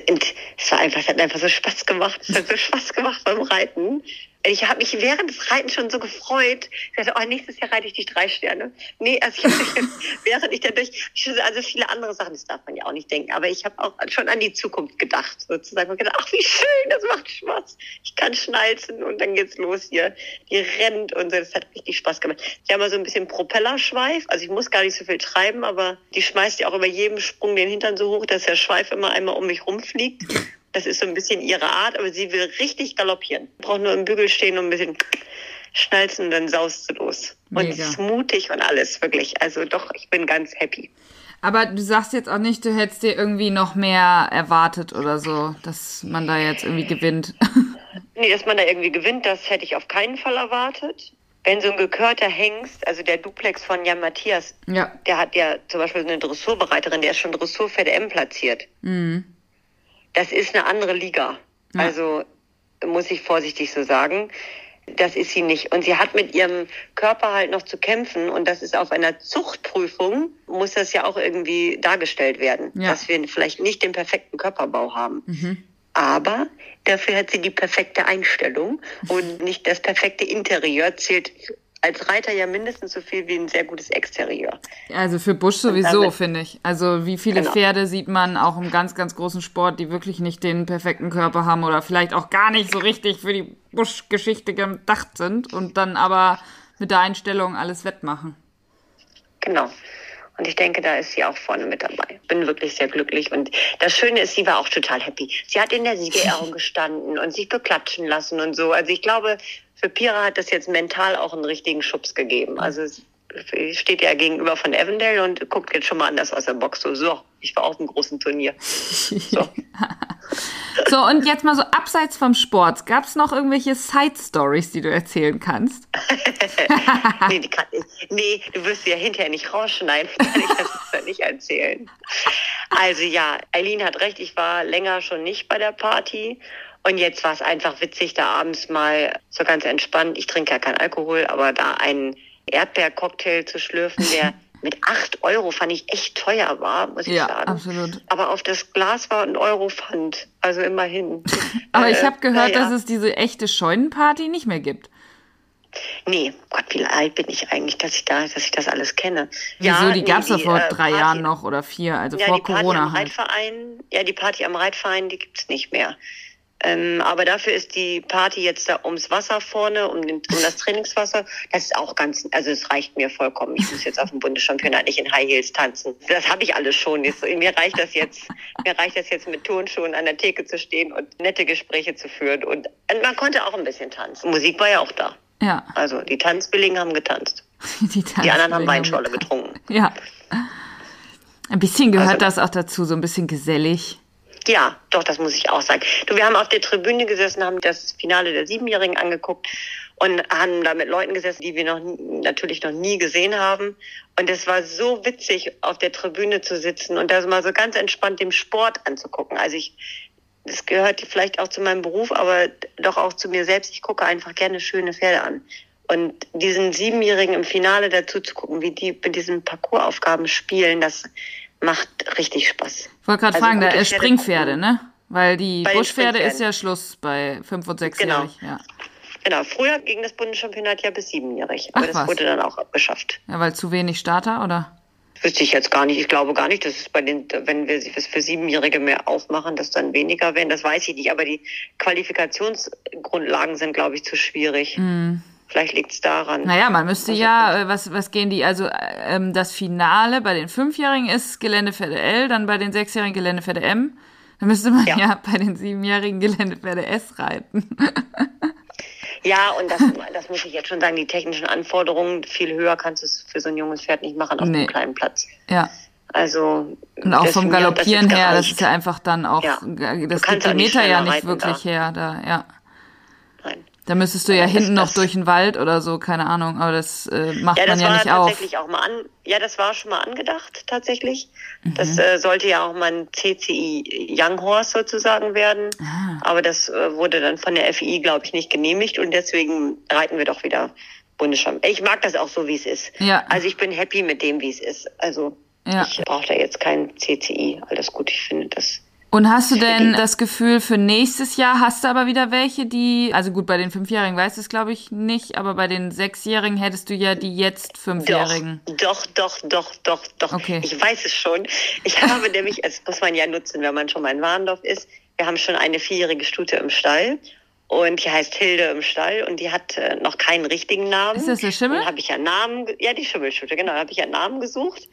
es war einfach, es hat einfach so Spaß gemacht. Es hat so Spaß gemacht beim Reiten. Ich habe mich während des Reitens schon so gefreut. Ich dachte, oh, nächstes Jahr reite ich dich drei Sterne. Nee, also ich habe während ich dadurch, also viele andere Sachen, das darf man ja auch nicht denken, aber ich habe auch schon an die Zukunft gedacht, sozusagen. Und gedacht, ach, wie schön, das macht Spaß. Ich kann schnalzen und dann geht's los hier. Die rennt und so, das hat richtig Spaß gemacht. Ich habe mal so ein bisschen Propellerschweif, also ich muss gar nicht so viel treiben, aber die schmeißt ja auch über jedem Sprung den Hintern so hoch, dass der Schweif immer einmal um mich rumfliegt. Das ist so ein bisschen ihre Art, aber sie will richtig galoppieren. Braucht nur im Bügel stehen und ein bisschen schnalzen und dann saust du los. Und Mega. ist mutig und alles, wirklich. Also doch, ich bin ganz happy. Aber du sagst jetzt auch nicht, du hättest dir irgendwie noch mehr erwartet oder so, dass man da jetzt irgendwie gewinnt. Nee, dass man da irgendwie gewinnt, das hätte ich auf keinen Fall erwartet. Wenn so ein gekörter Hengst, also der Duplex von Jan Matthias, ja. der hat ja zum Beispiel so eine Dressurbereiterin, der ist schon Dressurpferde M platziert. Das ist eine andere Liga. Ja. Also muss ich vorsichtig so sagen. Das ist sie nicht. Und sie hat mit ihrem Körper halt noch zu kämpfen. Und das ist auf einer Zuchtprüfung, muss das ja auch irgendwie dargestellt werden, Ja. dass wir vielleicht nicht den perfekten Körperbau haben. Aber dafür hat sie die perfekte Einstellung und nicht das perfekte Interieur zählt als Reiter ja mindestens so viel wie ein sehr gutes Exterieur. Also für Busch sowieso, finde ich. Also wie viele Genau. Pferde sieht man auch im ganz, ganz großen Sport, die wirklich nicht den perfekten Körper haben oder vielleicht auch gar nicht so richtig für die Buschgeschichte gedacht sind und dann aber mit der Einstellung alles wettmachen. Genau. Und ich denke, da ist sie auch vorne mit dabei. Bin wirklich sehr glücklich. Und das Schöne ist, sie war auch total happy. Sie hat in der Siegerehrung gestanden und sich beklatschen lassen und so. Also ich glaube, für Pira hat das jetzt mental auch einen richtigen Schubs gegeben. Also sie steht ja gegenüber von Avondale und guckt jetzt schon mal anders aus der Box. So, so ich war auf einem großen Turnier. So. So, und jetzt mal so abseits vom Sport. Gab es noch irgendwelche Side-Stories, die du erzählen kannst? nee, die kann, nee, du wirst sie ja hinterher nicht rausschneiden. Kann ich das ja nicht erzählen. Also ja, Eileen hat recht. Ich war länger schon nicht bei der Party. Und jetzt war es einfach witzig, da abends mal so ganz entspannt. Ich trinke ja keinen Alkohol, aber da einen Erdbeercocktail zu schlürfen, der mit acht Euro fand ich echt teuer war, muss ich Ja, sagen. absolut. Aber auf das Glas war ein Euro Pfand. Also immerhin. Aber Äh, ich habe gehört, naja. dass es diese echte Scheunenparty nicht mehr gibt. Nee, Gott, wie alt bin ich eigentlich, dass ich da, dass ich das alles kenne. Wieso? die nee, gab's doch vor äh, drei Party- Jahren noch oder vier, also Ja, vor die Party Corona am halt. Reitverein, ja, die Party am Reitverein, die gibt's nicht mehr. Ähm, aber dafür ist die Party jetzt da ums Wasser vorne, um, den, um das Trainingswasser. Das ist auch ganz, also es reicht mir vollkommen. Ich muss jetzt auf dem Bundeschampionat nicht in High Heels tanzen. Das habe ich alles schon. Jetzt, mir reicht das jetzt, mir reicht das jetzt mit Turnschuhen an der Theke zu stehen und nette Gespräche zu führen. Und, und man konnte auch ein bisschen tanzen. Musik war ja auch da. Ja, Also die Tanzbilligen haben getanzt. die, Die anderen haben Weinschorle getrunken. Ja. Ein bisschen gehört Also- das auch dazu, so ein bisschen gesellig. Ja, doch, das muss ich auch sagen. Du, wir haben auf der Tribüne gesessen, haben das Finale der Siebenjährigen angeguckt und haben da mit Leuten gesessen, die wir noch natürlich noch nie gesehen haben. Und es war so witzig, auf der Tribüne zu sitzen und das mal so ganz entspannt dem Sport anzugucken. Also ich, das gehört vielleicht auch zu meinem Beruf, aber doch auch zu mir selbst. Ich gucke einfach gerne schöne Pferde an. Und diesen Siebenjährigen im Finale dazu zu gucken, wie die mit diesen Parcoursaufgaben spielen, das macht richtig Spaß. Ich wollte gerade Also fragen, da ist Pferde Springpferde, ne? Weil die Bei Buschpferde ist ja Schluss bei fünf und Genau. sechsjährig. Ja. Genau, früher ging das Bundeschampionat ja bis siebenjährig, aber Ach, das was. wurde dann auch abgeschafft. ja, weil zu wenig Starter, oder? Wüsste ich jetzt gar nicht. Ich glaube gar nicht, dass es bei den, wenn wir es für Siebenjährige mehr aufmachen, dass dann weniger werden. Das weiß ich nicht. Aber die Qualifikationsgrundlagen sind, glaube ich, zu schwierig. Vielleicht liegt es daran. Naja, man müsste Also, ja, äh, was, was gehen die? Also äh, ähm, das Finale bei den Fünfjährigen ist Geländepferde L, dann bei den Sechsjährigen Geländepferde M. Dann müsste man ja, Ja. bei den Siebenjährigen Geländepferde S reiten. Ja, und das, das muss ich jetzt schon sagen, die technischen Anforderungen, viel höher kannst du es für so ein junges Pferd nicht machen auf Nee. einem kleinen Platz. ja. Also Und auch vom das Galoppieren jetzt her, das ist ja einfach dann auch, Ja. das gibt die Meter ja nicht reiten wirklich da. her, da, ja. Da müsstest du ja Das- hinten noch das- durch den Wald oder so, keine Ahnung, aber das äh, macht Ja, das man ja war nicht auf. tatsächlich auch mal an. Ja, das war schon mal angedacht tatsächlich. Mhm. Das äh, sollte ja auch mal ein CCI Young Horse sozusagen werden. Ah. Aber das äh, wurde dann von der FI, glaube ich, nicht genehmigt und deswegen reiten wir doch wieder Bundesschirm. Ich mag das auch so, wie es ist. Ja. Also ich bin happy mit dem, wie es ist. Also Ja. ich brauche da jetzt kein CCI. Alles gut, ich finde das. Und hast du denn das Gefühl für nächstes Jahr, hast du aber wieder welche, die, also gut, bei den Fünfjährigen weißt du es glaube ich nicht, aber bei den Sechsjährigen hättest du ja die jetzt Fünfjährigen. doch, doch, doch, doch, doch. Okay. Ich weiß es schon. Ich habe nämlich, das muss man ja nutzen, wenn man schon mal in Warndorf ist. Wir haben schon eine vierjährige Stute im Stall. Und die heißt Hilde im Stall und die hat äh, noch keinen richtigen Namen. Ist das der Schimmel? Dann habe ich ja Namen, ja die Schimmelstute, genau, da habe ich ja Namen gesucht.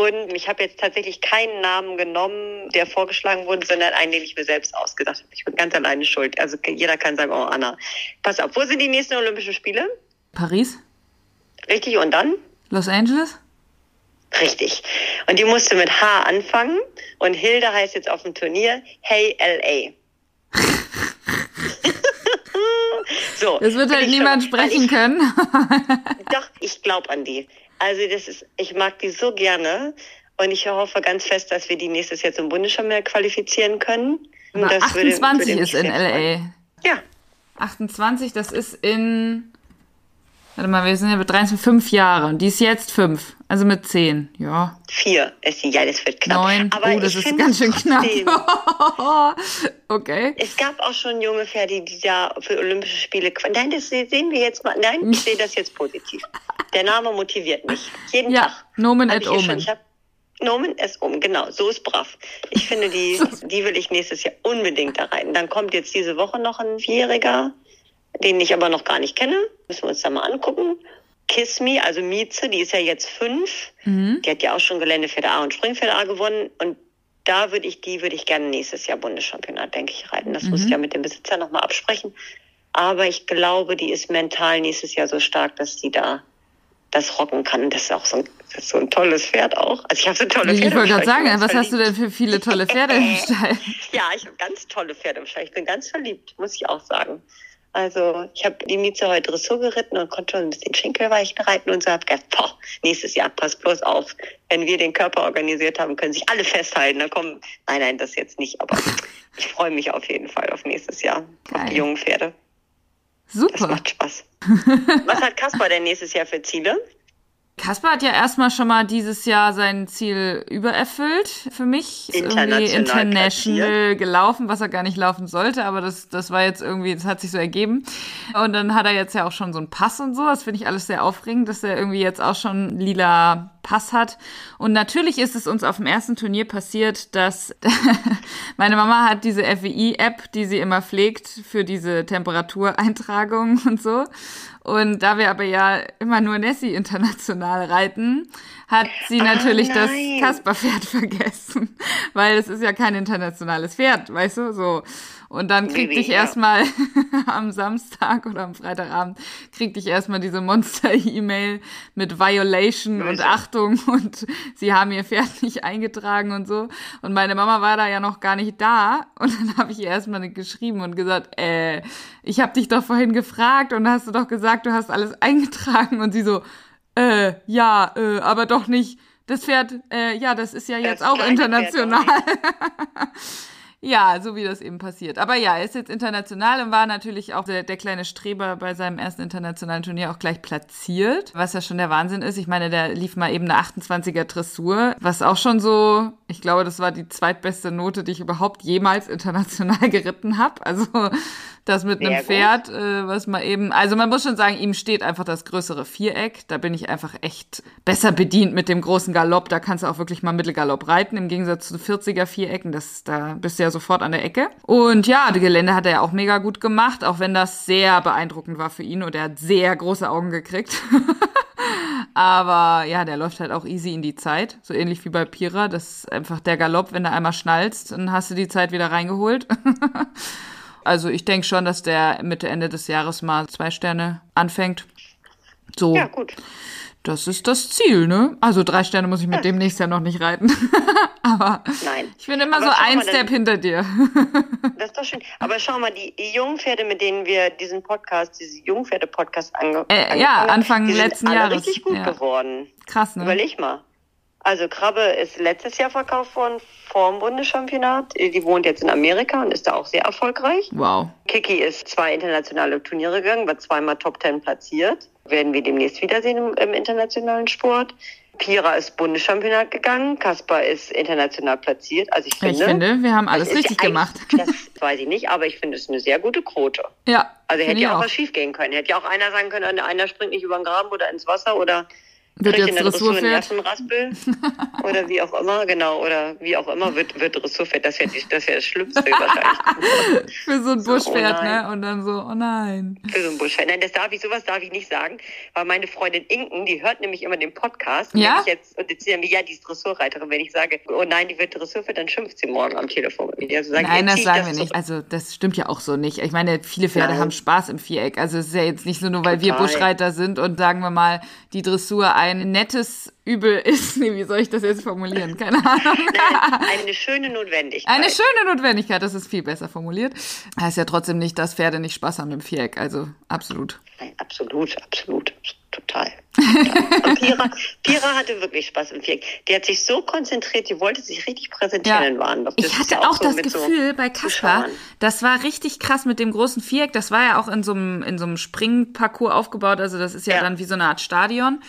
Und ich habe jetzt tatsächlich keinen Namen genommen, der vorgeschlagen wurde, sondern einen, den ich mir selbst ausgedacht habe. Ich bin ganz alleine schuld. Also jeder kann sagen, oh Anna, pass auf, wo sind die nächsten Olympischen Spiele? Paris? Richtig, und dann? Los Angeles? Richtig. Und die musste mit H anfangen. Und Hilde heißt jetzt auf dem Turnier Hey LA. so. Das wird halt niemand schon, sprechen ich, können. doch, ich glaube an die. Also das ist, ich mag die so gerne. Und ich hoffe ganz fest, dass wir die nächstes Jahr zum Bundesschirm qualifizieren können. Das 28 würde, würde ist in LA. Ja. 28, das ist in Warte mal, wir sind ja mit 13, fünf Jahre und die ist jetzt fünf. Also mit zehn, ja. Vier ist sie, ja, das wird knapp. Neun, Aber oh, das ist ganz schön knapp. okay. Es gab auch schon junge Pferde, die da für Olympische Spiele. Nein, das sehen wir jetzt mal. Nein, ich sehe das jetzt positiv. Der Name motiviert mich. Jeden ja, Tag. Nomen et Omen. Nomen es um, genau, so ist brav. Ich finde, die, die will ich nächstes Jahr unbedingt da rein. Dann kommt jetzt diese Woche noch ein Vierjähriger den ich aber noch gar nicht kenne. Müssen wir uns da mal angucken. Kiss Me, also Mieze, die ist ja jetzt fünf. Mhm. Die hat ja auch schon Geländepferde A und Springpferde A gewonnen. Und da würde ich, die würde ich gerne nächstes Jahr Bundeschampionat, denke ich, reiten. Das mhm. muss ich ja mit dem Besitzer nochmal absprechen. Aber ich glaube, die ist mental nächstes Jahr so stark, dass sie da das rocken kann. Das ist auch so ein, so ein tolles Pferd auch. Also ich habe so tolle Pferde. Ich wollte gerade sagen, was hast du denn für viele tolle Pferde im Stall? ja, ich habe ganz tolle Pferde im Stall. Ich bin ganz verliebt, muss ich auch sagen. Also ich habe die Mieze heute Dressur geritten und konnte schon ein bisschen Schenkelweichen reiten und so habe gedacht, boah, nächstes Jahr pass bloß auf. Wenn wir den Körper organisiert haben, können sich alle festhalten. Da kommen, nein, nein, das jetzt nicht, aber ich freue mich auf jeden Fall auf nächstes Jahr, Geil. auf die jungen Pferde. Super. Das macht Spaß. Was hat Kaspar denn nächstes Jahr für Ziele? Kaspar hat ja erstmal schon mal dieses Jahr sein Ziel übererfüllt für mich. Ist irgendwie international gelaufen, was er gar nicht laufen sollte, aber das, das war jetzt irgendwie, das hat sich so ergeben. Und dann hat er jetzt ja auch schon so einen Pass und so. Das finde ich alles sehr aufregend, dass er irgendwie jetzt auch schon lila Pass hat. Und natürlich ist es uns auf dem ersten Turnier passiert, dass meine Mama hat diese FEI-App, die sie immer pflegt für diese Temperatureintragung und so. Und da wir aber ja immer nur Nessie international reiten, hat sie natürlich das Kasperpferd vergessen. Weil es ist ja kein internationales Pferd, weißt du, so. Und dann kriegte ich erstmal am Samstag oder am Freitagabend kriegte ich erstmal diese Monster-E-Mail mit Violation und Achtung und sie haben ihr Pferd nicht eingetragen und so. Und meine Mama war da ja noch gar nicht da. Und dann habe ich ihr erstmal geschrieben und gesagt, äh, ich habe dich doch vorhin gefragt und hast du doch gesagt, du hast alles eingetragen. Und sie so, äh, ja, äh, aber doch nicht. Das Pferd, äh, ja, das ist ja jetzt auch international. Ja, so wie das eben passiert. Aber ja, er ist jetzt international und war natürlich auch der, der, kleine Streber bei seinem ersten internationalen Turnier auch gleich platziert, was ja schon der Wahnsinn ist. Ich meine, der lief mal eben eine 28er Dressur, was auch schon so, ich glaube, das war die zweitbeste Note, die ich überhaupt jemals international geritten habe. Also das mit einem Pferd, äh, was man eben, also man muss schon sagen, ihm steht einfach das größere Viereck. Da bin ich einfach echt besser bedient mit dem großen Galopp. Da kannst du auch wirklich mal Mittelgalopp reiten, im Gegensatz zu 40er Vierecken. Das, da bist du ja sofort an der Ecke. Und ja, die Gelände hat er ja auch mega gut gemacht, auch wenn das sehr beeindruckend war für ihn und er hat sehr große Augen gekriegt. Aber ja, der läuft halt auch easy in die Zeit. So ähnlich wie bei Pira. Das ist einfach der Galopp, wenn du einmal schnallst, dann hast du die Zeit wieder reingeholt. Also ich denke schon, dass der Mitte, Ende des Jahres mal zwei Sterne anfängt. So. Ja, gut. Das ist das Ziel, ne? Also drei Sterne muss ich mit dem nächstes Jahr noch nicht reiten. Aber Nein. ich bin immer Aber so ein Step hinter dir. das ist doch schön. Aber schau mal, die Jungpferde, mit denen wir diesen Podcast, diesen Jungpferde-Podcast ange äh, Ja, Anfang die letzten sind alle Jahres. richtig gut ja. geworden. Krass, ne? Überleg mal. Also Krabbe ist letztes Jahr verkauft worden vor dem Bundeschampionat. Die wohnt jetzt in Amerika und ist da auch sehr erfolgreich. Wow. Kiki ist zwei internationale Turniere gegangen, war zweimal Top Ten platziert. Werden wir demnächst wiedersehen im, im internationalen Sport. Pira ist Bundeschampionat gegangen, Kaspar ist international platziert. Also ich finde, ich finde wir haben alles richtig gemacht. Das weiß ich nicht, aber ich finde es eine sehr gute Quote. Ja. Also hätte ja auch, auch was schief gehen können. Hätte ja auch einer sagen können, einer springt nicht über den Graben oder ins Wasser oder wird jetzt Dressurpferd? oder wie auch immer, genau, oder wie auch immer wird, wird Dressurpferd. Das wäre das, wär das Schlimmste wahrscheinlich. Für so ein Buschpferd, so, oh ne? Und dann so, oh nein. Für so ein Buschpferd. Nein, das darf ich, sowas darf ich nicht sagen, weil meine Freundin Inken, die hört nämlich immer den Podcast. Ja? Und, jetzt, und jetzt mir, ja, die ist Dressurreiterin. Wenn ich sage, oh nein, die wird Dressurpferd, dann schimpft sie morgen am Telefon mit mir. Also sagen, nein, das sagen wir nicht. Also das stimmt ja auch so nicht. Ich meine, viele Pferde nein. haben Spaß im Viereck. Also es ist ja jetzt nicht so nur, weil Total. wir Buschreiter sind und sagen wir mal, die Dressur ein nettes Übel ist. Nee, wie soll ich das jetzt formulieren? Keine Ahnung. Nein, eine schöne Notwendigkeit. Eine schöne Notwendigkeit, das ist viel besser formuliert. Heißt ja trotzdem nicht, dass Pferde nicht Spaß haben im Viereck. Also absolut. Nein, absolut, absolut. Total. Und Pira, Pira hatte wirklich Spaß im Viereck. Die hat sich so konzentriert, die wollte sich richtig präsentieren ja. in ich hatte ja auch, auch so das Gefühl so bei Kaspar, das war richtig krass mit dem großen Viereck. Das war ja auch in so einem, in so einem Springparcours aufgebaut. Also das ist ja, ja. dann wie so eine Art Stadion.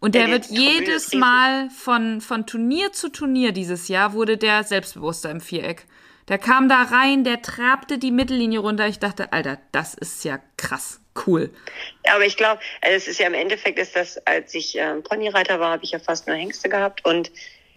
Und der wird jedes Mal von, von Turnier zu Turnier dieses Jahr wurde der selbstbewusster im Viereck. Der kam da rein, der trabte die Mittellinie runter. Ich dachte, Alter, das ist ja krass, cool. Ja, aber ich glaube, also es ist ja im Endeffekt ist das, als ich äh, Ponyreiter war, habe ich ja fast nur Hengste gehabt und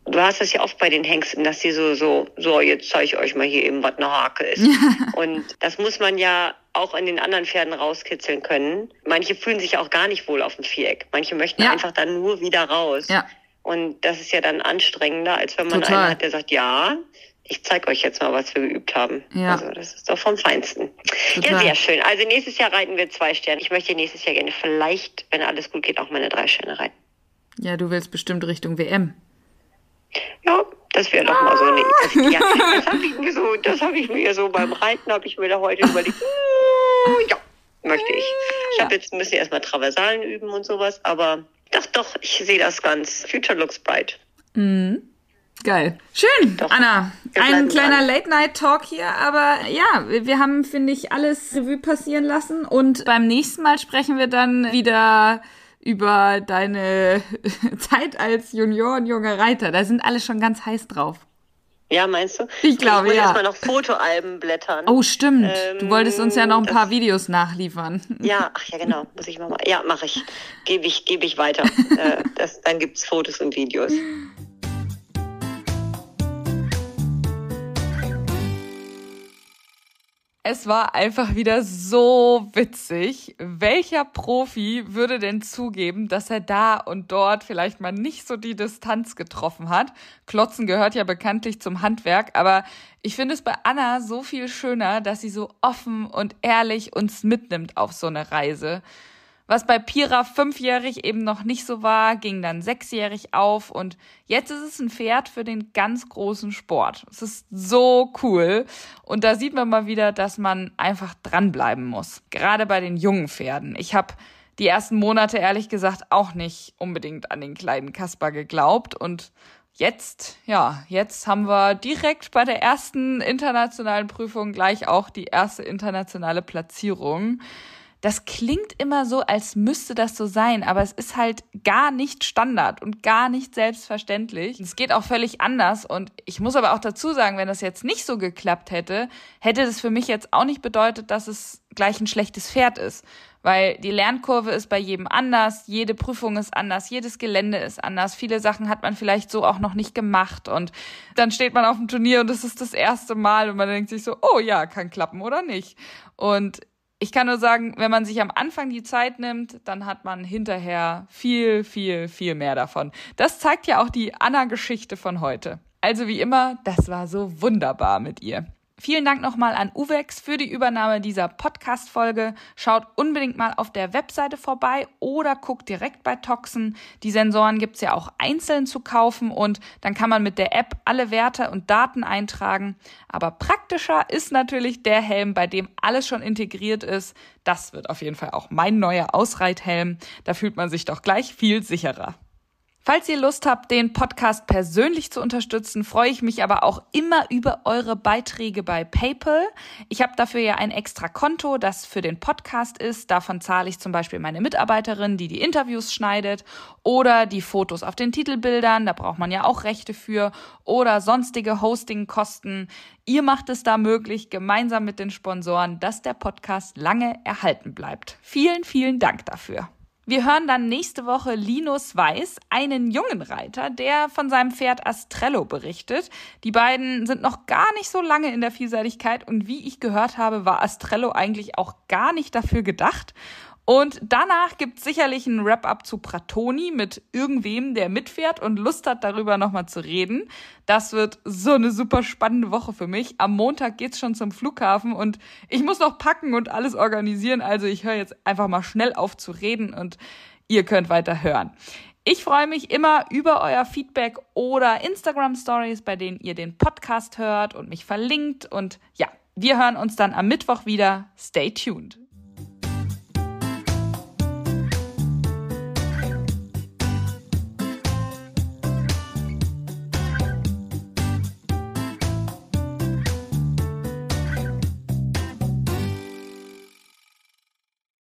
du hast das ja oft bei den Hengsten, dass die so, so, so, jetzt zeige ich euch mal hier eben, was eine Hake ist. und das muss man ja auch in den anderen Pferden rauskitzeln können. Manche fühlen sich auch gar nicht wohl auf dem Viereck. Manche möchten ja. einfach dann nur wieder raus. Ja. Und das ist ja dann anstrengender, als wenn man Total. einen hat, der sagt, ja, ich zeige euch jetzt mal, was wir geübt haben. Ja. Also das ist doch vom Feinsten. Total. Ja, sehr schön. Also nächstes Jahr reiten wir zwei Sterne. Ich möchte nächstes Jahr gerne vielleicht, wenn alles gut geht, auch meine drei Sterne reiten. Ja, du willst bestimmt Richtung WM. Ja, das wäre doch mal so eine. Das, ja, das habe ich mir so, das habe ich mir so beim Reiten habe ich mir da heute überlegt. ja, möchte ich. Ich habe jetzt ein bisschen erstmal Traversalen üben und sowas, aber doch, doch, ich sehe das ganz. Future looks bright. Mhm. Geil. Schön, Doch. Anna. Ein kleiner Late-Night-Talk hier, aber ja, wir haben, finde ich, alles Revue passieren lassen und beim nächsten Mal sprechen wir dann wieder über deine Zeit als Junior und junger Reiter. Da sind alle schon ganz heiß drauf. Ja, meinst du? Ich glaube, ich ja. erstmal noch Fotoalben blättern. Oh, stimmt. Ähm, du wolltest uns ja noch ein paar Videos nachliefern. Ja, ach ja, genau. Muss ich mal. Ja, mache ich. Gebe ich, gebe ich weiter. äh, das, dann gibt's Fotos und Videos. Es war einfach wieder so witzig. Welcher Profi würde denn zugeben, dass er da und dort vielleicht mal nicht so die Distanz getroffen hat? Klotzen gehört ja bekanntlich zum Handwerk, aber ich finde es bei Anna so viel schöner, dass sie so offen und ehrlich uns mitnimmt auf so eine Reise. Was bei Pira fünfjährig eben noch nicht so war, ging dann sechsjährig auf und jetzt ist es ein Pferd für den ganz großen Sport. Es ist so cool und da sieht man mal wieder, dass man einfach dranbleiben muss. Gerade bei den jungen Pferden. Ich habe die ersten Monate ehrlich gesagt auch nicht unbedingt an den kleinen Kasper geglaubt und Jetzt, ja, jetzt haben wir direkt bei der ersten internationalen Prüfung gleich auch die erste internationale Platzierung das klingt immer so, als müsste das so sein, aber es ist halt gar nicht Standard und gar nicht selbstverständlich. Es geht auch völlig anders und ich muss aber auch dazu sagen, wenn das jetzt nicht so geklappt hätte, hätte das für mich jetzt auch nicht bedeutet, dass es gleich ein schlechtes Pferd ist, weil die Lernkurve ist bei jedem anders, jede Prüfung ist anders, jedes Gelände ist anders, viele Sachen hat man vielleicht so auch noch nicht gemacht und dann steht man auf dem Turnier und es ist das erste Mal und man denkt sich so, oh ja, kann klappen oder nicht. Und ich kann nur sagen, wenn man sich am Anfang die Zeit nimmt, dann hat man hinterher viel, viel, viel mehr davon. Das zeigt ja auch die Anna-Geschichte von heute. Also wie immer, das war so wunderbar mit ihr. Vielen Dank nochmal an Uwex für die Übernahme dieser Podcast-Folge. Schaut unbedingt mal auf der Webseite vorbei oder guckt direkt bei Toxen. Die Sensoren gibt's ja auch einzeln zu kaufen und dann kann man mit der App alle Werte und Daten eintragen. Aber praktischer ist natürlich der Helm, bei dem alles schon integriert ist. Das wird auf jeden Fall auch mein neuer Ausreithelm. Da fühlt man sich doch gleich viel sicherer. Falls ihr Lust habt, den Podcast persönlich zu unterstützen, freue ich mich aber auch immer über eure Beiträge bei PayPal. Ich habe dafür ja ein extra Konto, das für den Podcast ist. Davon zahle ich zum Beispiel meine Mitarbeiterin, die die Interviews schneidet oder die Fotos auf den Titelbildern. Da braucht man ja auch Rechte für oder sonstige Hostingkosten. Ihr macht es da möglich, gemeinsam mit den Sponsoren, dass der Podcast lange erhalten bleibt. Vielen, vielen Dank dafür. Wir hören dann nächste Woche Linus Weiß, einen jungen Reiter, der von seinem Pferd Astrello berichtet. Die beiden sind noch gar nicht so lange in der Vielseitigkeit und wie ich gehört habe, war Astrello eigentlich auch gar nicht dafür gedacht. Und danach gibt sicherlich ein Wrap-up zu Pratoni mit irgendwem, der mitfährt und Lust hat, darüber nochmal zu reden. Das wird so eine super spannende Woche für mich. Am Montag geht's schon zum Flughafen und ich muss noch packen und alles organisieren. Also ich höre jetzt einfach mal schnell auf zu reden und ihr könnt weiter hören. Ich freue mich immer über euer Feedback oder Instagram Stories, bei denen ihr den Podcast hört und mich verlinkt. Und ja, wir hören uns dann am Mittwoch wieder. Stay tuned.